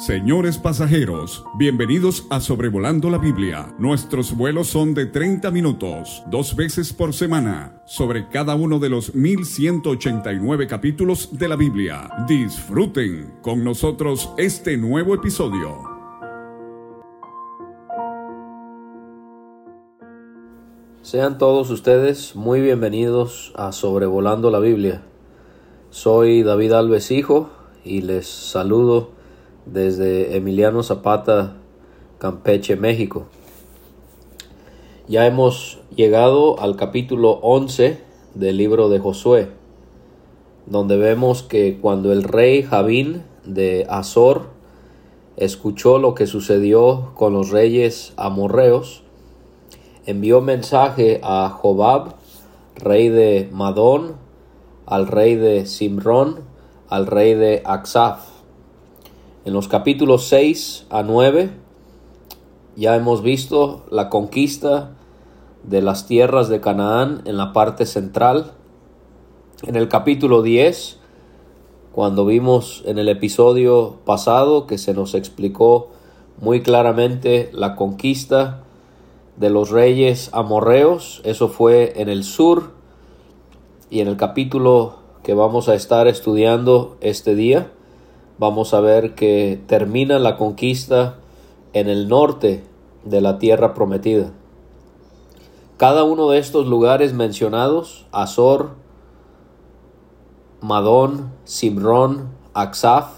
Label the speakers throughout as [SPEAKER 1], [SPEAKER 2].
[SPEAKER 1] Señores pasajeros, bienvenidos a Sobrevolando la Biblia. Nuestros vuelos son de 30 minutos, dos veces por semana, sobre cada uno de los 1189 capítulos de la Biblia. Disfruten con nosotros este nuevo episodio.
[SPEAKER 2] Sean todos ustedes muy bienvenidos a Sobrevolando la Biblia. Soy David Alves Hijo y les saludo desde Emiliano Zapata, Campeche, México. Ya hemos llegado al capítulo 11 del libro de Josué, donde vemos que cuando el rey Javín de Azor escuchó lo que sucedió con los reyes amorreos, envió mensaje a Jobab, rey de Madón, al rey de Simrón, al rey de Aksaf, en los capítulos 6 a 9 ya hemos visto la conquista de las tierras de Canaán en la parte central. En el capítulo 10, cuando vimos en el episodio pasado que se nos explicó muy claramente la conquista de los reyes amorreos, eso fue en el sur, y en el capítulo que vamos a estar estudiando este día, vamos a ver que termina la conquista en el norte de la tierra prometida. Cada uno de estos lugares mencionados, Azor, Madón, Simrón, Aksaf,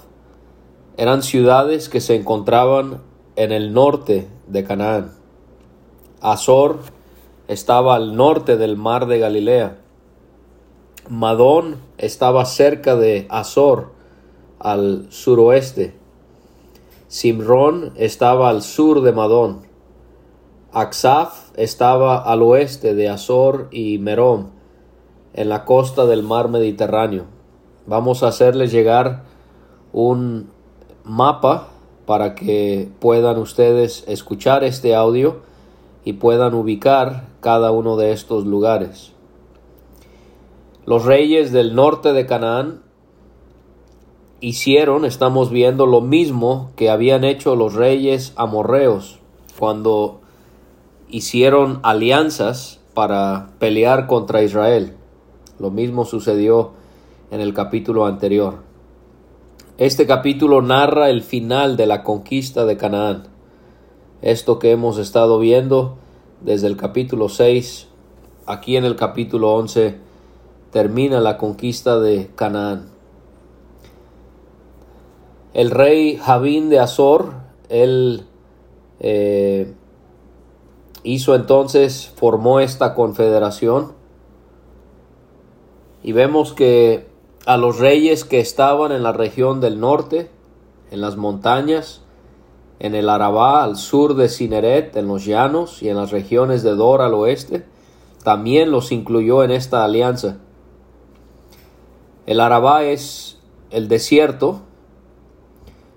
[SPEAKER 2] eran ciudades que se encontraban en el norte de Canaán. Azor estaba al norte del mar de Galilea. Madón estaba cerca de Azor, al suroeste. Simrón estaba al sur de Madón. Aksaf estaba al oeste de Azor y Merón, en la costa del mar Mediterráneo. Vamos a hacerles llegar un mapa para que puedan ustedes escuchar este audio y puedan ubicar cada uno de estos lugares. Los reyes del norte de Canaán hicieron, estamos viendo lo mismo que habían hecho los reyes amorreos cuando hicieron alianzas para pelear contra Israel. Lo mismo sucedió en el capítulo anterior. Este capítulo narra el final de la conquista de Canaán. Esto que hemos estado viendo desde el capítulo 6, aquí en el capítulo 11, termina la conquista de Canaán. El rey Javín de Azor, él eh, hizo entonces, formó esta confederación y vemos que a los reyes que estaban en la región del norte, en las montañas, en el Arabá al sur de Cineret, en los llanos y en las regiones de Dor al oeste, también los incluyó en esta alianza. El Arabá es el desierto,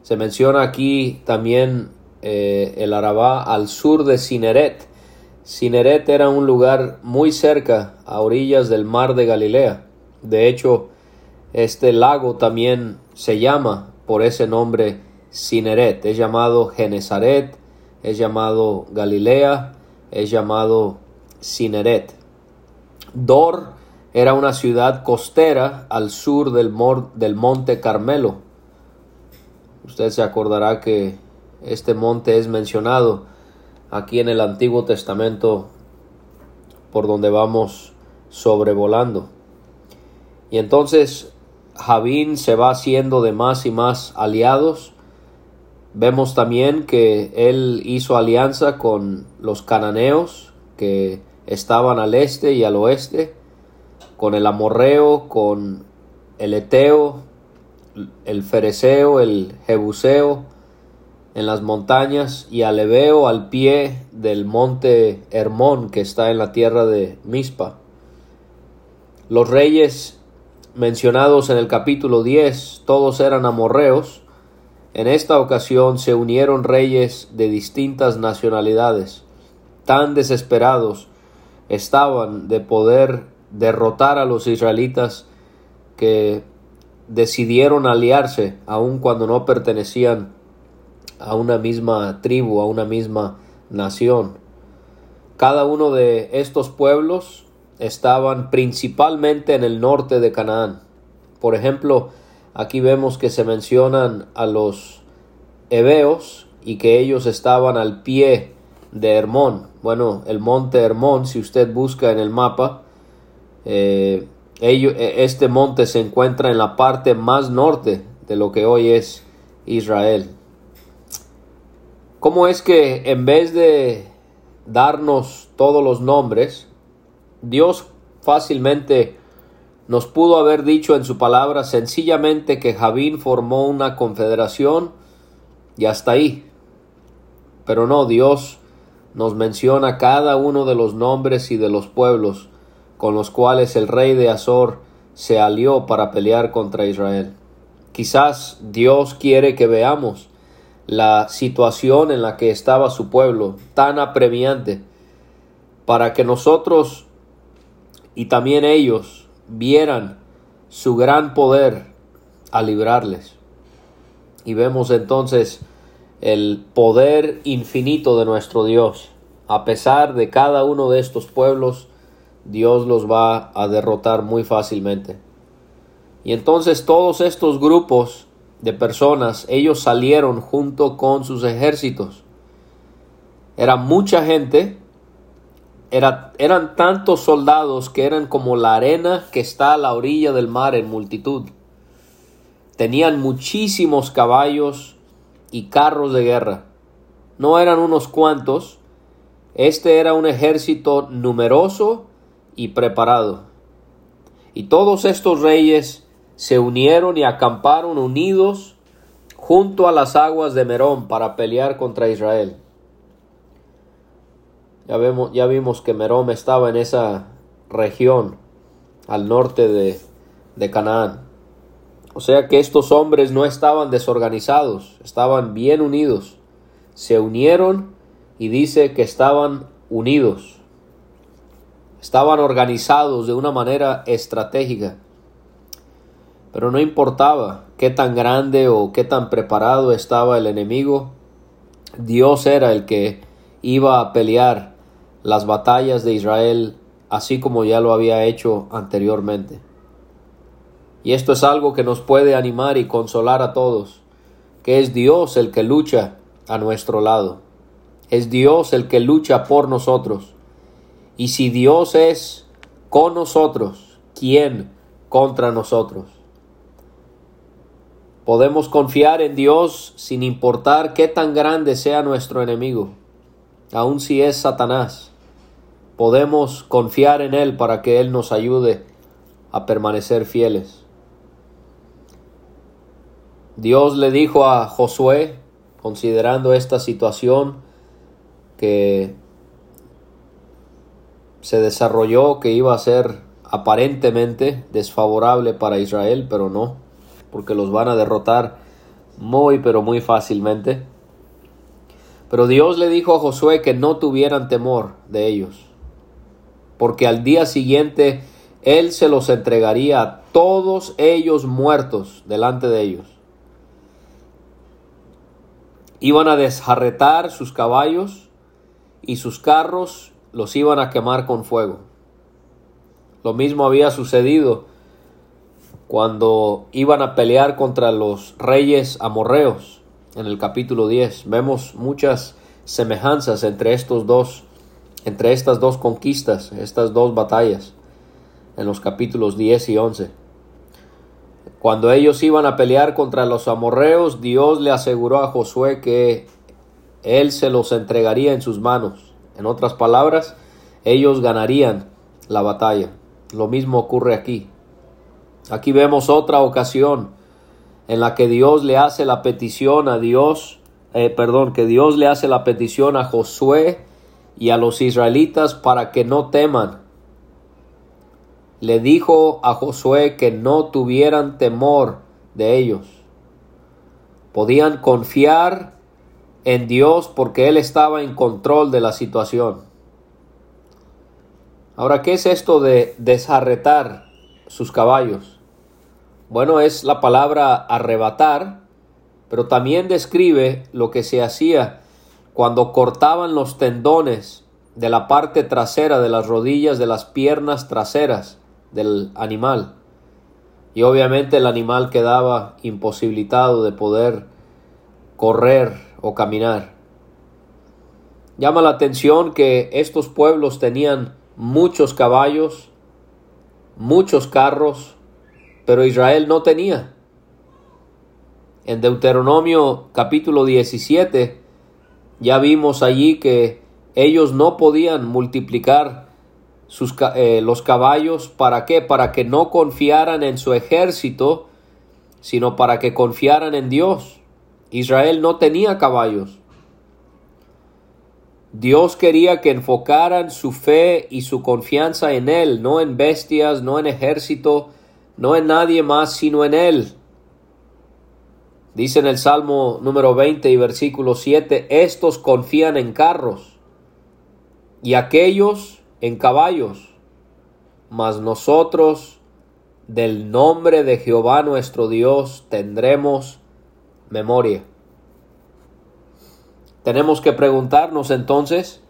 [SPEAKER 2] se menciona aquí también eh, el Arabá al sur de Cineret. Cineret era un lugar muy cerca, a orillas del mar de Galilea. De hecho, este lago también se llama por ese nombre Cineret. Es llamado Genezaret, es llamado Galilea, es llamado Cineret. Dor era una ciudad costera al sur del, del monte Carmelo. Usted se acordará que este monte es mencionado aquí en el Antiguo Testamento por donde vamos sobrevolando. Y entonces Javín se va haciendo de más y más aliados. Vemos también que él hizo alianza con los cananeos que estaban al este y al oeste, con el amorreo, con el eteo, el Fereceo, el Jebuseo en las montañas y Aleveo al pie del monte Hermón que está en la tierra de Mispa. Los reyes mencionados en el capítulo 10 todos eran amorreos. En esta ocasión se unieron reyes de distintas nacionalidades. Tan desesperados estaban de poder derrotar a los israelitas que decidieron aliarse aun cuando no pertenecían a una misma tribu, a una misma nación. Cada uno de estos pueblos estaban principalmente en el norte de Canaán. Por ejemplo, aquí vemos que se mencionan a los heveos y que ellos estaban al pie de Hermón. Bueno, el monte Hermón, si usted busca en el mapa, eh, este monte se encuentra en la parte más norte de lo que hoy es Israel. ¿Cómo es que en vez de darnos todos los nombres, Dios fácilmente nos pudo haber dicho en su palabra sencillamente que Javín formó una confederación y hasta ahí. Pero no, Dios nos menciona cada uno de los nombres y de los pueblos con los cuales el rey de Azor se alió para pelear contra Israel. Quizás Dios quiere que veamos la situación en la que estaba su pueblo, tan apremiante, para que nosotros y también ellos vieran su gran poder a librarles. Y vemos entonces el poder infinito de nuestro Dios. A pesar de cada uno de estos pueblos, Dios los va a derrotar muy fácilmente. Y entonces todos estos grupos de personas, ellos salieron junto con sus ejércitos. Era mucha gente, era, eran tantos soldados que eran como la arena que está a la orilla del mar en multitud. Tenían muchísimos caballos y carros de guerra. No eran unos cuantos, este era un ejército numeroso y preparado. Y todos estos reyes se unieron y acamparon unidos junto a las aguas de Merón para pelear contra Israel. Ya, vemos, ya vimos que Merón estaba en esa región al norte de, de Canaán. O sea que estos hombres no estaban desorganizados, estaban bien unidos. Se unieron y dice que estaban unidos. Estaban organizados de una manera estratégica. Pero no importaba qué tan grande o qué tan preparado estaba el enemigo, Dios era el que iba a pelear las batallas de Israel así como ya lo había hecho anteriormente. Y esto es algo que nos puede animar y consolar a todos, que es Dios el que lucha a nuestro lado. Es Dios el que lucha por nosotros. Y si Dios es con nosotros, ¿quién contra nosotros? Podemos confiar en Dios sin importar qué tan grande sea nuestro enemigo, aun si es Satanás. Podemos confiar en Él para que Él nos ayude a permanecer fieles. Dios le dijo a Josué, considerando esta situación que se desarrolló, que iba a ser aparentemente desfavorable para Israel, pero no porque los van a derrotar muy pero muy fácilmente. Pero Dios le dijo a Josué que no tuvieran temor de ellos, porque al día siguiente él se los entregaría a todos ellos muertos delante de ellos. Iban a desjarretar sus caballos y sus carros los iban a quemar con fuego. Lo mismo había sucedido cuando iban a pelear contra los reyes amorreos en el capítulo 10. Vemos muchas semejanzas entre estos dos entre estas dos conquistas, estas dos batallas en los capítulos 10 y 11. Cuando ellos iban a pelear contra los amorreos, Dios le aseguró a Josué que él se los entregaría en sus manos. En otras palabras, ellos ganarían la batalla. Lo mismo ocurre aquí. Aquí vemos otra ocasión en la que Dios le hace la petición a Dios, eh, perdón, que Dios le hace la petición a Josué y a los israelitas para que no teman. Le dijo a Josué que no tuvieran temor de ellos. Podían confiar en Dios porque Él estaba en control de la situación. Ahora, ¿qué es esto de desarretar sus caballos? Bueno, es la palabra arrebatar pero también describe lo que se hacía cuando cortaban los tendones de la parte trasera de las rodillas de las piernas traseras del animal. Y obviamente el animal quedaba imposibilitado de poder correr o caminar. Llama la atención que estos pueblos tenían muchos caballos, muchos carros, pero Israel no tenía. En Deuteronomio capítulo 17 ya vimos allí que ellos no podían multiplicar sus, eh, los caballos. ¿Para qué? Para que no confiaran en su ejército, sino para que confiaran en Dios. Israel no tenía caballos. Dios quería que enfocaran su fe y su confianza en Él, no en bestias, no en ejército, no en nadie más, sino en Él. Dice en el Salmo número 20 y versículo 7, estos confían en carros y aquellos en caballos, mas nosotros del nombre de Jehová nuestro Dios tendremos memoria. Tenemos que preguntarnos entonces,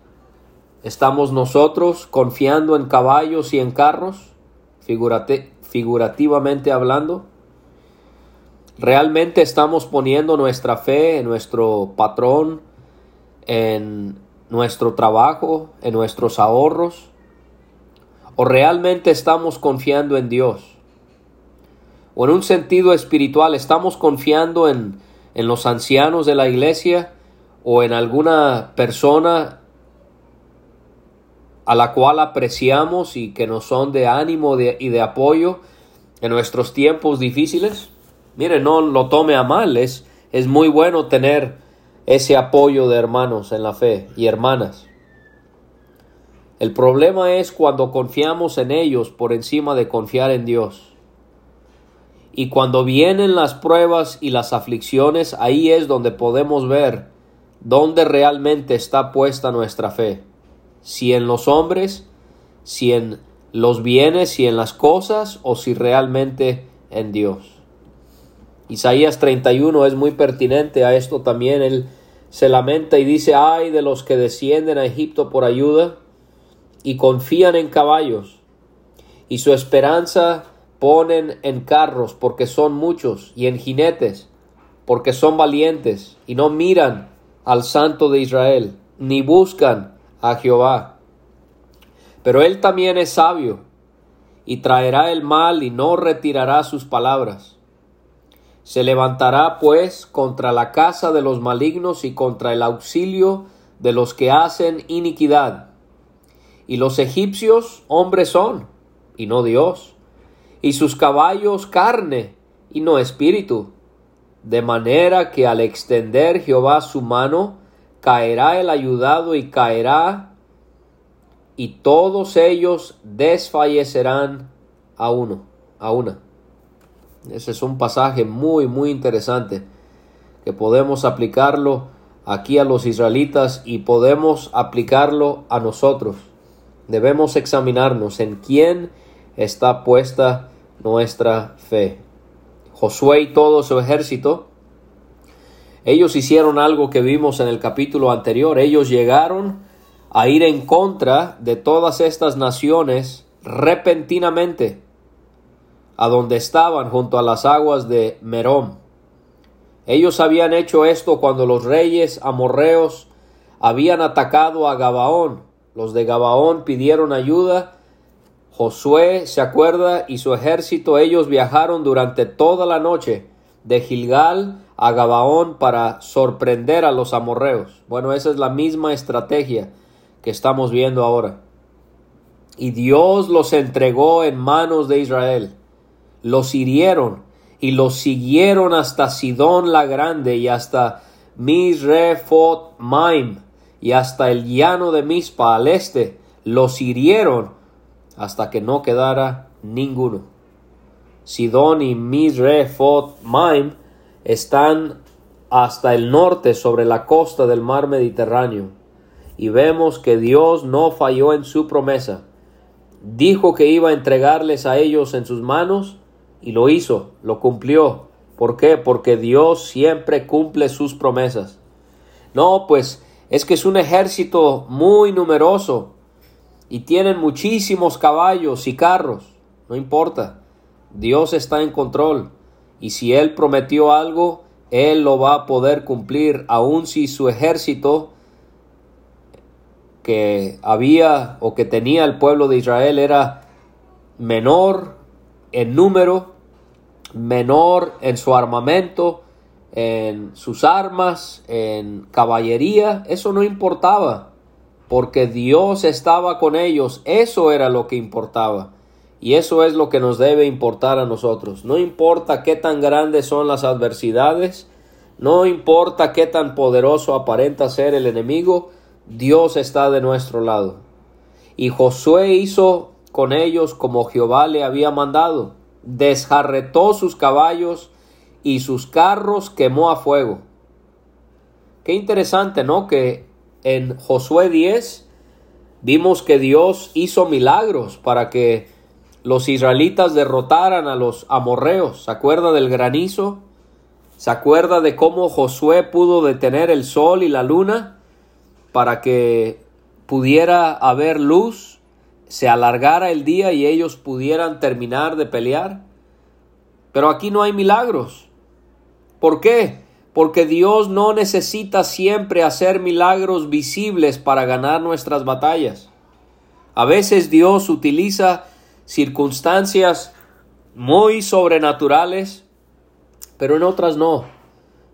[SPEAKER 2] ¿estamos nosotros confiando en caballos y en carros, figurativamente hablando? ¿Realmente estamos poniendo nuestra fe en nuestro patrón, en nuestro trabajo, en nuestros ahorros? ¿O realmente estamos confiando en Dios? ¿O en un sentido espiritual estamos confiando en, en los ancianos de la iglesia o en alguna persona a la cual apreciamos y que nos son de ánimo y de apoyo en nuestros tiempos difíciles? Mire, no lo tome a mal, es, es muy bueno tener ese apoyo de hermanos en la fe y hermanas. El problema es cuando confiamos en ellos por encima de confiar en Dios. Y cuando vienen las pruebas y las aflicciones, ahí es donde podemos ver dónde realmente está puesta nuestra fe, si en los hombres, si en los bienes, si en las cosas o si realmente en Dios. Isaías 31 es muy pertinente a esto también, él se lamenta y dice, ay de los que descienden a Egipto por ayuda y confían en caballos y su esperanza ponen en carros porque son muchos y en jinetes porque son valientes y no miran al Santo de Israel, ni buscan a Jehová. Pero él también es sabio, y traerá el mal y no retirará sus palabras. Se levantará pues contra la casa de los malignos y contra el auxilio de los que hacen iniquidad. Y los egipcios hombres son, y no Dios, y sus caballos carne, y no espíritu de manera que al extender Jehová su mano, caerá el ayudado y caerá, y todos ellos desfallecerán a uno, a una. Ese es un pasaje muy, muy interesante que podemos aplicarlo aquí a los israelitas y podemos aplicarlo a nosotros. Debemos examinarnos en quién está puesta nuestra fe. Josué y todo su ejército, ellos hicieron algo que vimos en el capítulo anterior. Ellos llegaron a ir en contra de todas estas naciones repentinamente a donde estaban junto a las aguas de Merón. Ellos habían hecho esto cuando los reyes amorreos habían atacado a Gabaón. Los de Gabaón pidieron ayuda Josué se acuerda y su ejército ellos viajaron durante toda la noche de Gilgal a Gabaón para sorprender a los amorreos. Bueno, esa es la misma estrategia que estamos viendo ahora. Y Dios los entregó en manos de Israel. Los hirieron y los siguieron hasta Sidón la Grande y hasta Misrefot Maim y hasta el llano de Mispa al este. Los hirieron hasta que no quedara ninguno. Sidón y Misrefot Maim están hasta el norte sobre la costa del mar Mediterráneo y vemos que Dios no falló en su promesa. Dijo que iba a entregarles a ellos en sus manos y lo hizo, lo cumplió. ¿Por qué? Porque Dios siempre cumple sus promesas. No, pues es que es un ejército muy numeroso y tienen muchísimos caballos y carros. No importa. Dios está en control. Y si Él prometió algo, Él lo va a poder cumplir, aun si su ejército que había o que tenía el pueblo de Israel era menor en número, menor en su armamento, en sus armas, en caballería, eso no importaba, porque Dios estaba con ellos, eso era lo que importaba. Y eso es lo que nos debe importar a nosotros. No importa qué tan grandes son las adversidades, no importa qué tan poderoso aparenta ser el enemigo, Dios está de nuestro lado. Y Josué hizo con ellos como Jehová le había mandado. Desjarretó sus caballos y sus carros quemó a fuego. Qué interesante, ¿no? Que en Josué 10 vimos que Dios hizo milagros para que los israelitas derrotaran a los amorreos. ¿Se acuerda del granizo? ¿Se acuerda de cómo Josué pudo detener el sol y la luna para que pudiera haber luz, se alargara el día y ellos pudieran terminar de pelear? Pero aquí no hay milagros. ¿Por qué? Porque Dios no necesita siempre hacer milagros visibles para ganar nuestras batallas. A veces Dios utiliza circunstancias muy sobrenaturales, pero en otras no.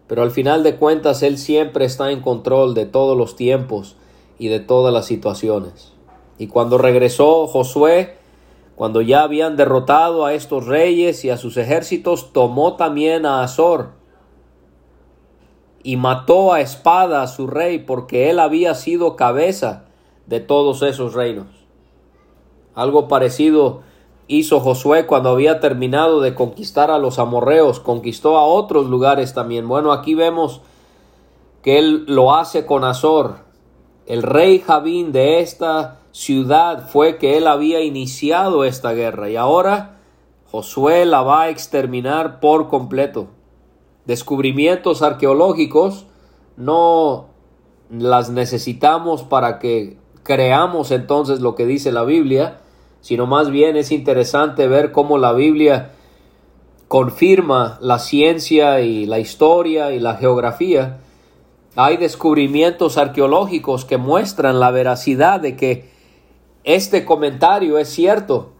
[SPEAKER 2] Pero al final de cuentas Él siempre está en control de todos los tiempos y de todas las situaciones. Y cuando regresó Josué, cuando ya habían derrotado a estos reyes y a sus ejércitos, tomó también a Azor y mató a espada a su rey porque él había sido cabeza de todos esos reinos. Algo parecido hizo Josué cuando había terminado de conquistar a los amorreos, conquistó a otros lugares también. Bueno, aquí vemos que él lo hace con Azor. El rey Javín de esta ciudad fue que él había iniciado esta guerra y ahora Josué la va a exterminar por completo. Descubrimientos arqueológicos no las necesitamos para que creamos entonces lo que dice la Biblia, sino más bien es interesante ver cómo la Biblia confirma la ciencia y la historia y la geografía. Hay descubrimientos arqueológicos que muestran la veracidad de que este comentario es cierto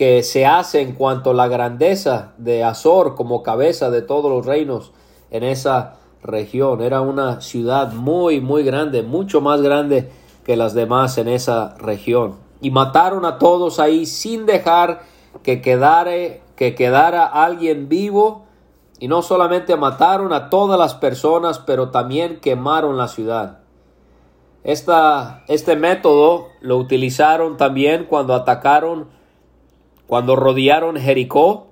[SPEAKER 2] que se hace en cuanto a la grandeza de Azor como cabeza de todos los reinos en esa región. Era una ciudad muy, muy grande, mucho más grande que las demás en esa región y mataron a todos ahí sin dejar que quedare, que quedara alguien vivo y no solamente mataron a todas las personas, pero también quemaron la ciudad. Esta, este método lo utilizaron también cuando atacaron, cuando rodearon Jericó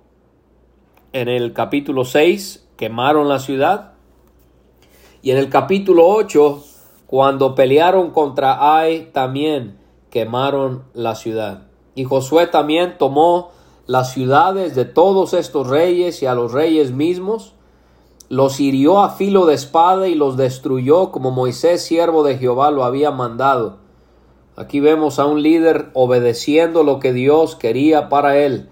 [SPEAKER 2] en el capítulo 6, quemaron la ciudad. Y en el capítulo 8, cuando pelearon contra Ai, también quemaron la ciudad. Y Josué también tomó las ciudades de todos estos reyes y a los reyes mismos, los hirió a filo de espada y los destruyó como Moisés, siervo de Jehová, lo había mandado. Aquí vemos a un líder obedeciendo lo que Dios quería para él,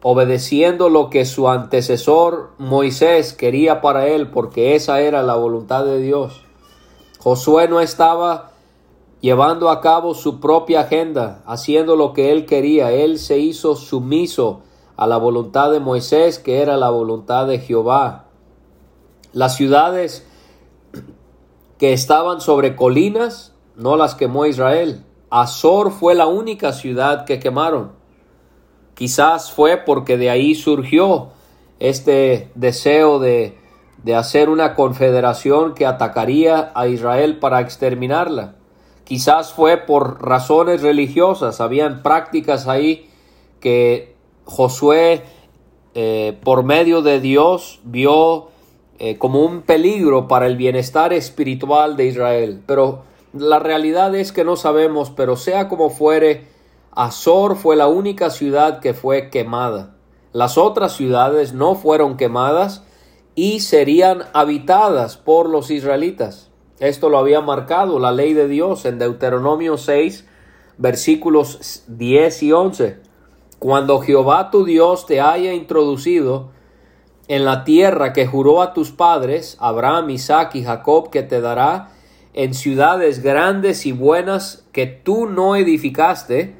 [SPEAKER 2] obedeciendo lo que su antecesor Moisés quería para él, porque esa era la voluntad de Dios. Josué no estaba llevando a cabo su propia agenda, haciendo lo que él quería. Él se hizo sumiso a la voluntad de Moisés, que era la voluntad de Jehová. Las ciudades que estaban sobre colinas, no las quemó Israel. Azor fue la única ciudad que quemaron. Quizás fue porque de ahí surgió este deseo de, de hacer una confederación que atacaría a Israel para exterminarla. Quizás fue por razones religiosas, habían prácticas ahí que Josué eh, por medio de Dios vio eh, como un peligro para el bienestar espiritual de Israel. Pero la realidad es que no sabemos, pero sea como fuere, Azor fue la única ciudad que fue quemada. Las otras ciudades no fueron quemadas y serían habitadas por los israelitas. Esto lo había marcado la ley de Dios en Deuteronomio 6, versículos 10 y 11. Cuando Jehová tu Dios te haya introducido en la tierra que juró a tus padres, Abraham, Isaac y Jacob, que te dará, en ciudades grandes y buenas que tú no edificaste,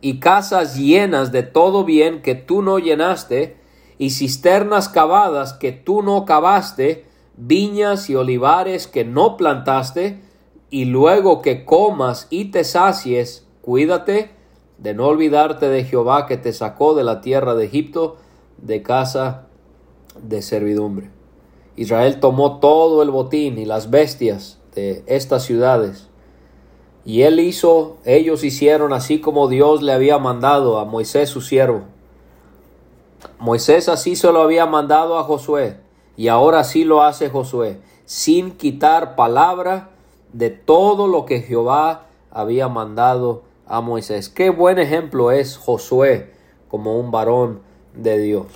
[SPEAKER 2] y casas llenas de todo bien que tú no llenaste, y cisternas cavadas que tú no cavaste, viñas y olivares que no plantaste, y luego que comas y te sacies, cuídate de no olvidarte de Jehová que te sacó de la tierra de Egipto, de casa de servidumbre. Israel tomó todo el botín y las bestias estas ciudades. Y él hizo, ellos hicieron así como Dios le había mandado a Moisés su siervo. Moisés así se lo había mandado a Josué, y ahora sí lo hace Josué, sin quitar palabra de todo lo que Jehová había mandado a Moisés. Qué buen ejemplo es Josué como un varón de Dios.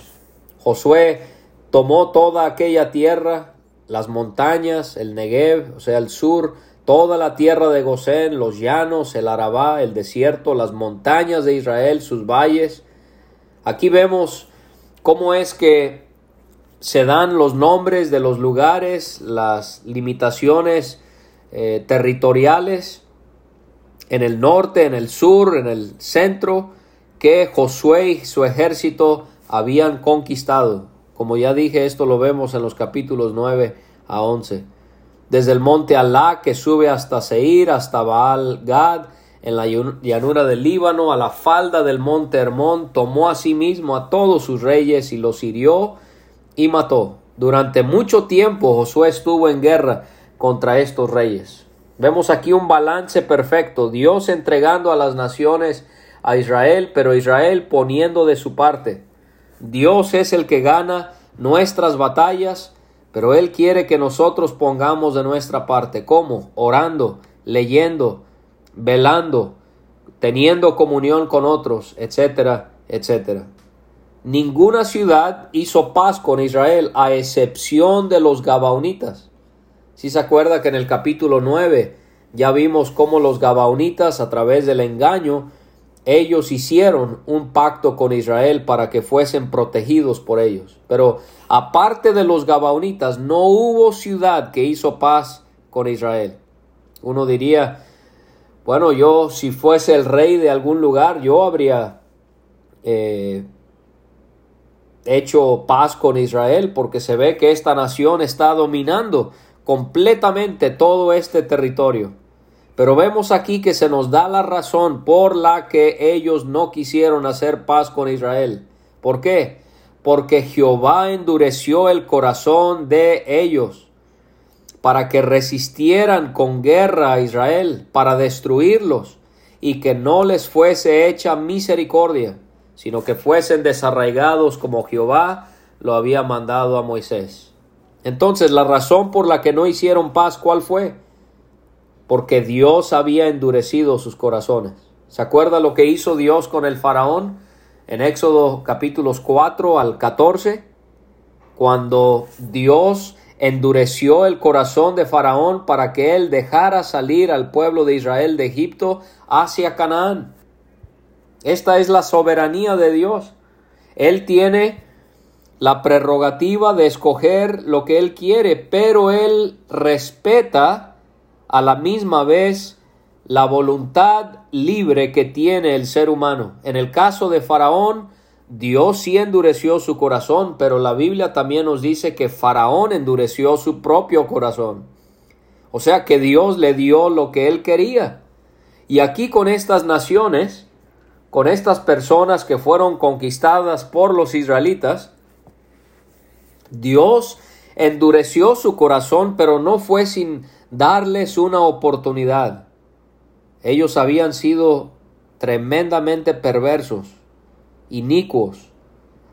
[SPEAKER 2] Josué tomó toda aquella tierra, las montañas, el Negev, o sea, el sur, toda la tierra de Gosén, los llanos, el Arabá, el desierto, las montañas de Israel, sus valles. Aquí vemos cómo es que se dan los nombres de los lugares, las limitaciones eh, territoriales en el norte, en el sur, en el centro, que Josué y su ejército habían conquistado. Como ya dije, esto lo vemos en los capítulos 9 a 11. Desde el monte Alá que sube hasta Seir, hasta Baal Gad, en la llanura del Líbano, a la falda del monte Hermón, tomó a sí mismo a todos sus reyes y los hirió y mató. Durante mucho tiempo Josué estuvo en guerra contra estos reyes. Vemos aquí un balance perfecto, Dios entregando a las naciones a Israel, pero Israel poniendo de su parte. Dios es el que gana nuestras batallas pero Él quiere que nosotros pongamos de nuestra parte. ¿Cómo? Orando, leyendo, velando, teniendo comunión con otros, etcétera, etcétera. Ninguna ciudad hizo paz con Israel a excepción de los Gabaonitas. Si se acuerda que en el capítulo 9 ya vimos cómo los Gabaonitas a través del engaño ellos hicieron un pacto con Israel para que fuesen protegidos por ellos. Pero aparte de los Gabaonitas, no hubo ciudad que hizo paz con Israel. Uno diría, bueno, yo si fuese el rey de algún lugar, yo habría eh, hecho paz con Israel porque se ve que esta nación está dominando completamente todo este territorio. Pero vemos aquí que se nos da la razón por la que ellos no quisieron hacer paz con Israel. ¿Por qué? Porque Jehová endureció el corazón de ellos para que resistieran con guerra a Israel, para destruirlos, y que no les fuese hecha misericordia, sino que fuesen desarraigados como Jehová lo había mandado a Moisés. Entonces, la razón por la que no hicieron paz, ¿cuál fue? Porque Dios había endurecido sus corazones. ¿Se acuerda lo que hizo Dios con el faraón en Éxodo capítulos 4 al 14? Cuando Dios endureció el corazón de Faraón para que él dejara salir al pueblo de Israel de Egipto hacia Canaán. Esta es la soberanía de Dios. Él tiene la prerrogativa de escoger lo que él quiere, pero él respeta a la misma vez la voluntad libre que tiene el ser humano. En el caso de Faraón, Dios sí endureció su corazón, pero la Biblia también nos dice que Faraón endureció su propio corazón. O sea que Dios le dio lo que él quería. Y aquí con estas naciones, con estas personas que fueron conquistadas por los israelitas, Dios endureció su corazón, pero no fue sin darles una oportunidad. Ellos habían sido tremendamente perversos, inicuos,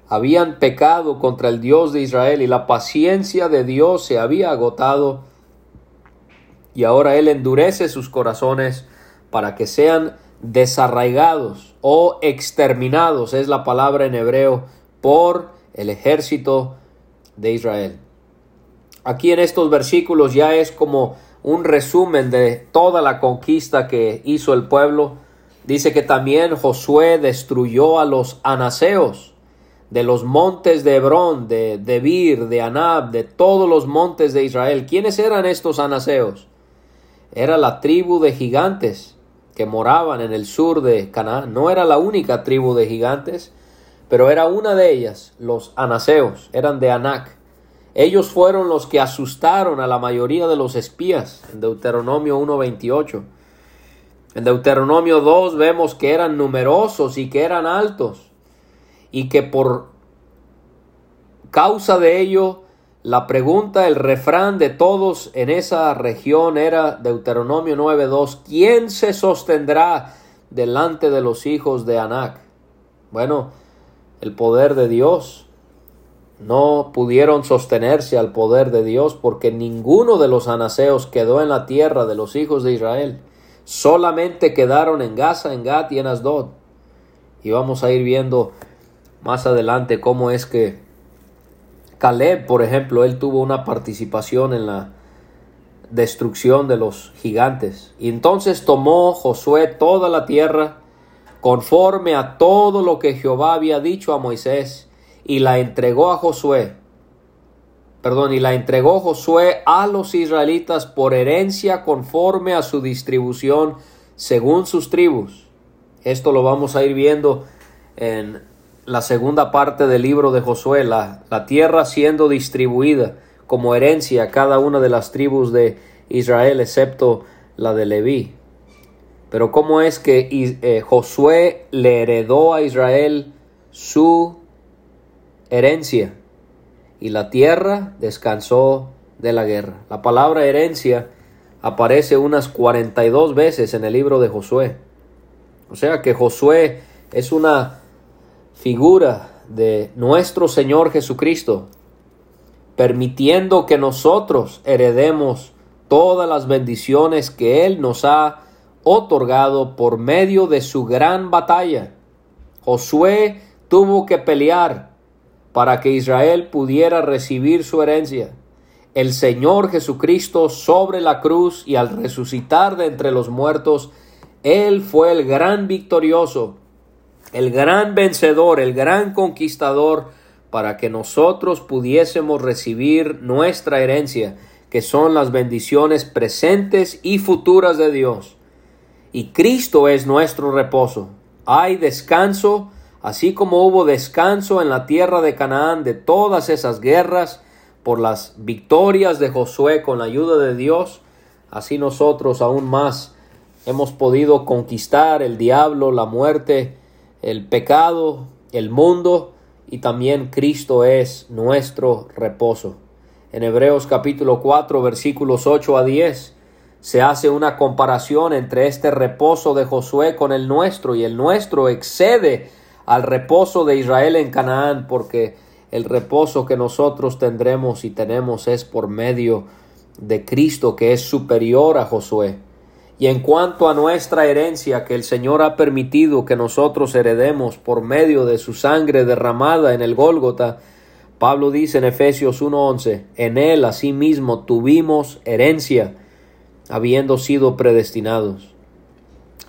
[SPEAKER 2] habían pecado contra el Dios de Israel y la paciencia de Dios se había agotado y ahora Él endurece sus corazones para que sean desarraigados o exterminados, es la palabra en hebreo por el ejército de Israel. Aquí en estos versículos ya es como un resumen de toda la conquista que hizo el pueblo. Dice que también Josué destruyó a los anaseos de los montes de Hebrón, de Debir, de Anab, de todos los montes de Israel. ¿Quiénes eran estos anaseos? Era la tribu de gigantes que moraban en el sur de Canaán. No era la única tribu de gigantes, pero era una de ellas, los anaseos, eran de Anac. Ellos fueron los que asustaron a la mayoría de los espías en Deuteronomio 1.28. En Deuteronomio 2 vemos que eran numerosos y que eran altos y que por causa de ello la pregunta, el refrán de todos en esa región era Deuteronomio 9.2, ¿quién se sostendrá delante de los hijos de Anac? Bueno, el poder de Dios, no pudieron sostenerse al poder de Dios porque ninguno de los anaseos quedó en la tierra de los hijos de Israel. Solamente quedaron en Gaza, en Gat y en Asdod. Y vamos a ir viendo más adelante cómo es que Caleb, por ejemplo, él tuvo una participación en la destrucción de los gigantes. Y entonces tomó Josué toda la tierra conforme a todo lo que Jehová había dicho a Moisés y la entregó a Josué. Perdón, y la entregó Josué a los israelitas por herencia conforme a su distribución según sus tribus. Esto lo vamos a ir viendo en la segunda parte del libro de Josué, la, la tierra siendo distribuida como herencia a cada una de las tribus de Israel, excepto la de Leví. Pero cómo es que eh, Josué le heredó a Israel su herencia, y la tierra descansó de la guerra. La palabra herencia aparece unas 42 veces en el libro de Josué. O sea que Josué es una figura de nuestro Señor Jesucristo, permitiendo que nosotros heredemos todas las bendiciones que Él nos ha otorgado por medio de su gran batalla. Josué tuvo que pelear para que Israel pudiera recibir su herencia. El Señor Jesucristo sobre la cruz y al resucitar de entre los muertos, Él fue el gran victorioso, el gran vencedor, el gran conquistador, para que nosotros pudiésemos recibir nuestra herencia, que son las bendiciones presentes y futuras de Dios. Y Cristo es nuestro reposo. Hay descanso así como hubo descanso en la tierra de Canaán de todas esas guerras por las victorias de Josué con la ayuda de Dios, así nosotros aún más hemos podido conquistar el diablo, la muerte, el pecado, el mundo y también Cristo es nuestro reposo. En Hebreos capítulo 4 versículos 8 a 10 se hace una comparación entre este reposo de Josué con el nuestro y el nuestro excede al reposo de Israel en Canaán, porque el reposo que nosotros tendremos y tenemos es por medio de Cristo, que es superior a Josué. Y en cuanto a nuestra herencia que el Señor ha permitido que nosotros heredemos por medio de su sangre derramada en el Gólgota, Pablo dice en Efesios 1:11, en él asimismo tuvimos herencia, habiendo sido predestinados.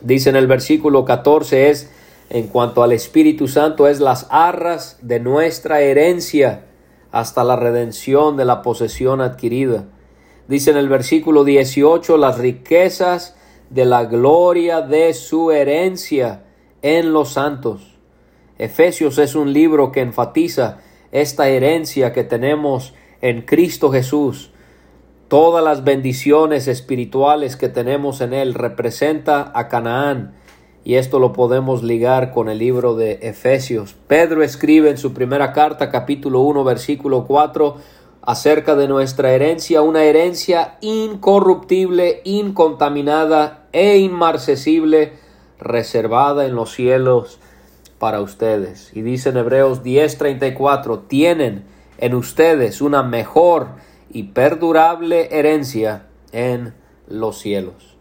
[SPEAKER 2] Dice en el versículo 14 es en cuanto al Espíritu Santo es las arras de nuestra herencia hasta la redención de la posesión adquirida. Dice en el versículo 18 las riquezas de la gloria de su herencia en los santos. Efesios es un libro que enfatiza esta herencia que tenemos en Cristo Jesús. Todas las bendiciones espirituales que tenemos en Él representa a Canaán y esto lo podemos ligar con el libro de Efesios. Pedro escribe en su primera carta, capítulo 1, versículo 4, acerca de nuestra herencia, una herencia incorruptible, incontaminada e inmarcesible, reservada en los cielos para ustedes. Y dice en Hebreos 10:34, tienen en ustedes una mejor y perdurable herencia en los cielos.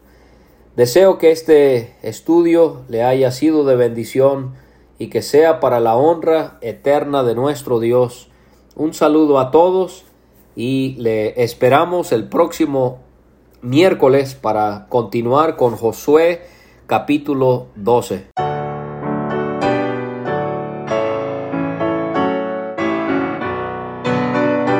[SPEAKER 2] Deseo que este estudio le haya sido de bendición y que sea para la honra eterna de nuestro Dios. Un saludo a todos y le esperamos el próximo miércoles para continuar con Josué capítulo 12.